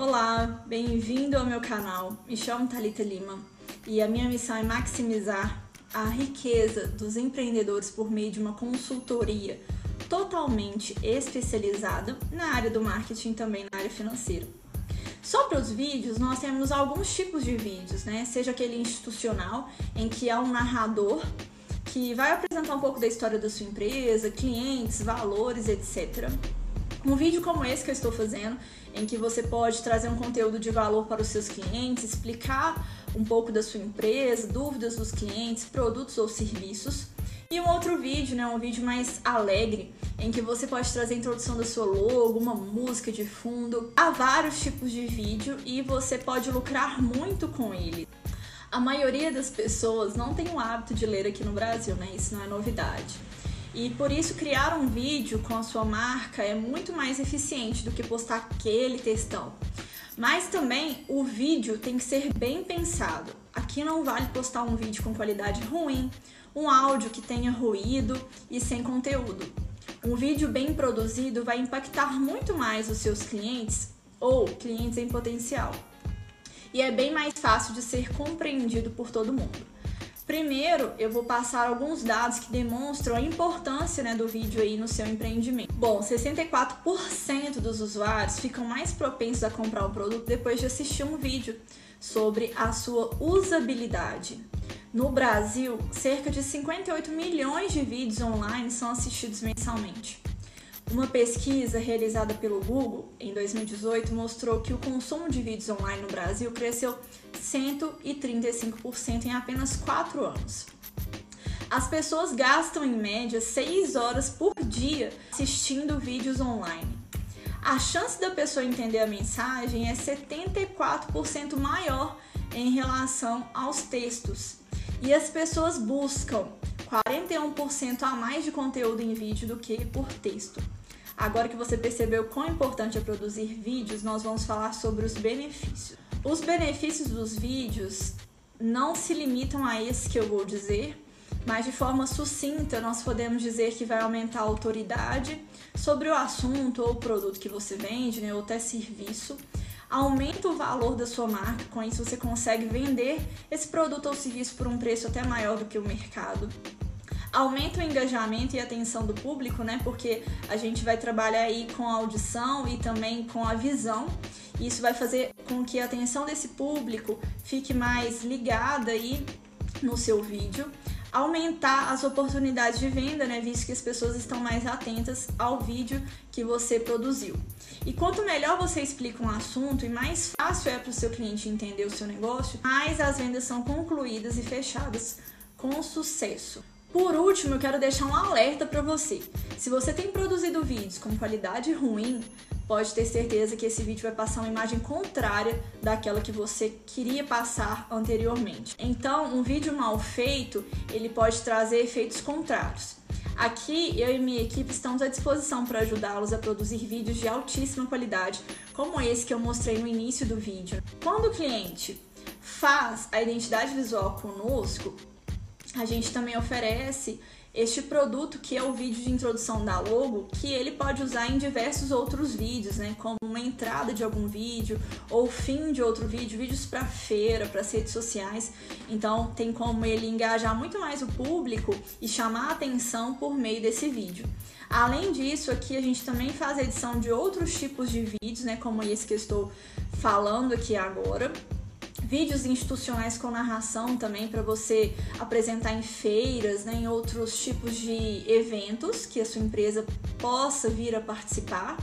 Olá, bem-vindo ao meu canal. Me chamo Talita Lima e a minha missão é maximizar a riqueza dos empreendedores por meio de uma consultoria totalmente especializada na área do marketing também na área financeira. Sobre os vídeos, nós temos alguns tipos de vídeos, né? Seja aquele institucional, em que há um narrador que vai apresentar um pouco da história da sua empresa, clientes, valores, etc. Um vídeo como esse que eu estou fazendo, em que você pode trazer um conteúdo de valor para os seus clientes, explicar um pouco da sua empresa, dúvidas dos clientes, produtos ou serviços. E um outro vídeo, né, um vídeo mais alegre, em que você pode trazer a introdução da sua logo, uma música de fundo. Há vários tipos de vídeo e você pode lucrar muito com ele. A maioria das pessoas não tem o hábito de ler aqui no Brasil, né? Isso não é novidade. E por isso criar um vídeo com a sua marca é muito mais eficiente do que postar aquele textão. Mas também o vídeo tem que ser bem pensado. Aqui não vale postar um vídeo com qualidade ruim, um áudio que tenha ruído e sem conteúdo. Um vídeo bem produzido vai impactar muito mais os seus clientes ou clientes em potencial e é bem mais fácil de ser compreendido por todo mundo. Primeiro, eu vou passar alguns dados que demonstram a importância né, do vídeo aí no seu empreendimento. Bom, 64% dos usuários ficam mais propensos a comprar o produto depois de assistir um vídeo sobre a sua usabilidade. No Brasil, cerca de 58 milhões de vídeos online são assistidos mensalmente. Uma pesquisa realizada pelo Google em 2018 mostrou que o consumo de vídeos online no Brasil cresceu 135% em apenas 4 anos. As pessoas gastam em média 6 horas por dia assistindo vídeos online. A chance da pessoa entender a mensagem é 74% maior em relação aos textos. E as pessoas buscam 41% a mais de conteúdo em vídeo do que por texto. Agora que você percebeu quão importante é produzir vídeos, nós vamos falar sobre os benefícios. Os benefícios dos vídeos não se limitam a esse que eu vou dizer, mas de forma sucinta nós podemos dizer que vai aumentar a autoridade sobre o assunto ou produto que você vende, né, ou até serviço. Aumenta o valor da sua marca, com isso você consegue vender esse produto ou serviço por um preço até maior do que o mercado aumenta o engajamento e atenção do público, né? Porque a gente vai trabalhar aí com a audição e também com a visão. E isso vai fazer com que a atenção desse público fique mais ligada aí no seu vídeo aumentar as oportunidades de venda, né, visto que as pessoas estão mais atentas ao vídeo que você produziu. E quanto melhor você explica um assunto e mais fácil é para o seu cliente entender o seu negócio, mais as vendas são concluídas e fechadas com sucesso. Por último, eu quero deixar um alerta para você. Se você tem produzido vídeos com qualidade ruim, pode ter certeza que esse vídeo vai passar uma imagem contrária daquela que você queria passar anteriormente. Então, um vídeo mal feito, ele pode trazer efeitos contrários. Aqui, eu e minha equipe estamos à disposição para ajudá-los a produzir vídeos de altíssima qualidade, como esse que eu mostrei no início do vídeo. Quando o cliente faz a identidade visual conosco, a gente também oferece este produto que é o vídeo de introdução da logo, que ele pode usar em diversos outros vídeos, né? Como uma entrada de algum vídeo ou fim de outro vídeo, vídeos para feira, para redes sociais. Então tem como ele engajar muito mais o público e chamar a atenção por meio desse vídeo. Além disso, aqui a gente também faz edição de outros tipos de vídeos, né? Como esse que eu estou falando aqui agora vídeos institucionais com narração também para você apresentar em feiras, né, em outros tipos de eventos que a sua empresa possa vir a participar.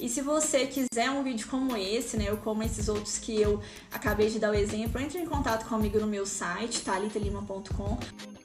E se você quiser um vídeo como esse, né, ou como esses outros que eu acabei de dar o exemplo, entre em contato comigo no meu site, talitalima.com.